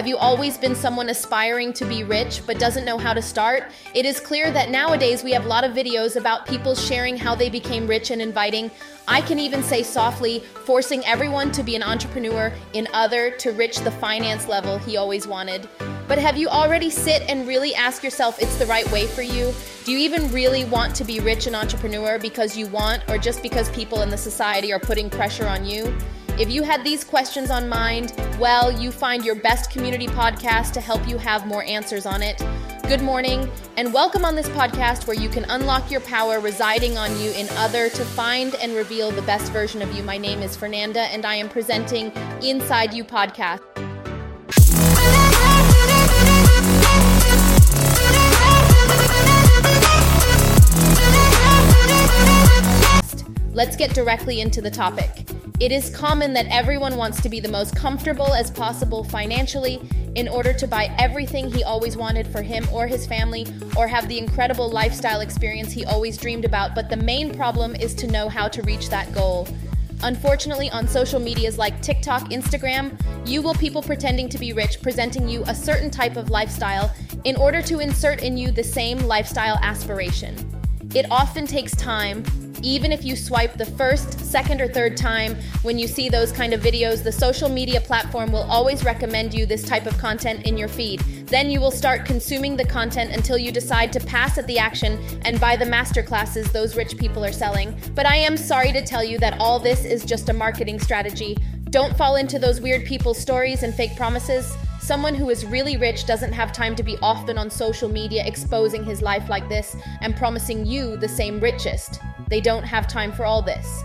Have you always been someone aspiring to be rich but doesn't know how to start? It is clear that nowadays we have a lot of videos about people sharing how they became rich and inviting, I can even say softly, forcing everyone to be an entrepreneur in other to reach the finance level he always wanted. But have you already sit and really ask yourself it's the right way for you? Do you even really want to be rich and entrepreneur because you want or just because people in the society are putting pressure on you? If you had these questions on mind, well, you find your best community podcast to help you have more answers on it. Good morning, and welcome on this podcast where you can unlock your power residing on you in other to find and reveal the best version of you. My name is Fernanda, and I am presenting Inside You podcast. Let's get directly into the topic. It is common that everyone wants to be the most comfortable as possible financially in order to buy everything he always wanted for him or his family or have the incredible lifestyle experience he always dreamed about, but the main problem is to know how to reach that goal. Unfortunately, on social medias like TikTok, Instagram, you will people pretending to be rich presenting you a certain type of lifestyle in order to insert in you the same lifestyle aspiration. It often takes time, even if you swipe the first, second, or third time when you see those kind of videos, the social media platform will always recommend you this type of content in your feed. Then you will start consuming the content until you decide to pass at the action and buy the masterclasses those rich people are selling. But I am sorry to tell you that all this is just a marketing strategy. Don't fall into those weird people's stories and fake promises. Someone who is really rich doesn't have time to be often on social media exposing his life like this and promising you the same richest. They don't have time for all this.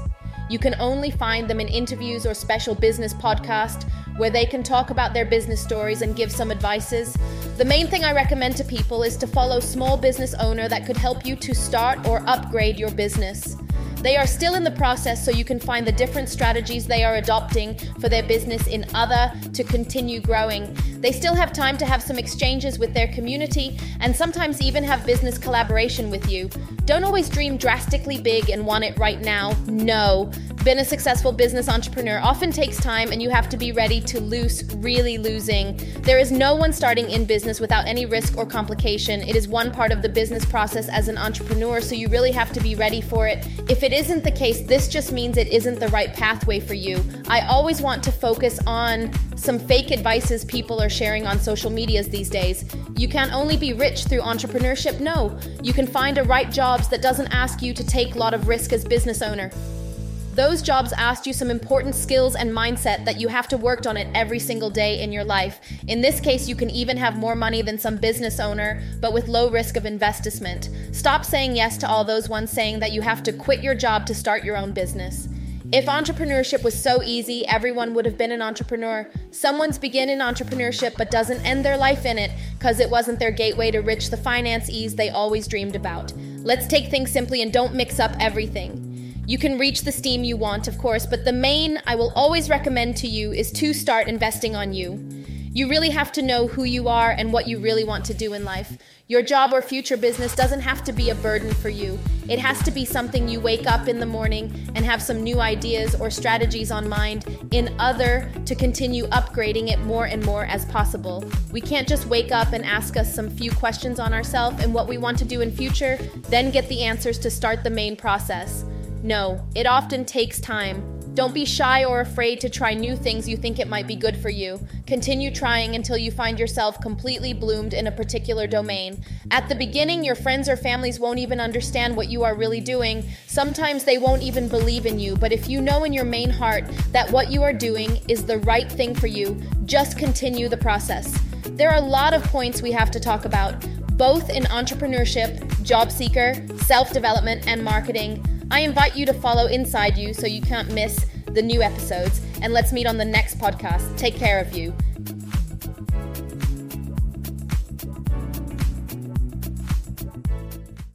You can only find them in interviews or special business podcast where they can talk about their business stories and give some advices. The main thing I recommend to people is to follow small business owner that could help you to start or upgrade your business. They are still in the process, so you can find the different strategies they are adopting for their business in other to continue growing. They still have time to have some exchanges with their community and sometimes even have business collaboration with you. Don't always dream drastically big and want it right now. No. Being a successful business entrepreneur often takes time and you have to be ready to lose, really losing. There is no one starting in business without any risk or complication. It is one part of the business process as an entrepreneur, so you really have to be ready for it. If it isn't the case, this just means it isn't the right pathway for you. I always want to focus on some fake advices people are sharing on social medias these days. You can't only be rich through entrepreneurship. No, you can find a right jobs that doesn't ask you to take a lot of risk as business owner. Those jobs asked you some important skills and mindset that you have to work on it every single day in your life. In this case, you can even have more money than some business owner, but with low risk of investment. Stop saying yes to all those ones saying that you have to quit your job to start your own business. If entrepreneurship was so easy, everyone would have been an entrepreneur. Someone's begin in entrepreneurship but doesn't end their life in it because it wasn't their gateway to reach the finance ease they always dreamed about. Let's take things simply and don't mix up everything. You can reach the steam you want, of course, but the main I will always recommend to you is to start investing on you. You really have to know who you are and what you really want to do in life. Your job or future business doesn't have to be a burden for you. It has to be something you wake up in the morning and have some new ideas or strategies on mind in other to continue upgrading it more and more as possible. We can't just wake up and ask us some few questions on ourselves and what we want to do in future, then get the answers to start the main process. No, it often takes time. Don't be shy or afraid to try new things you think it might be good for you. Continue trying until you find yourself completely bloomed in a particular domain. At the beginning, your friends or families won't even understand what you are really doing. Sometimes they won't even believe in you, but if you know in your main heart that what you are doing is the right thing for you, just continue the process. There are a lot of points we have to talk about, both in entrepreneurship, job seeker, self development, and marketing. I invite you to follow Inside You so you can't miss the new episodes. And let's meet on the next podcast. Take care of you.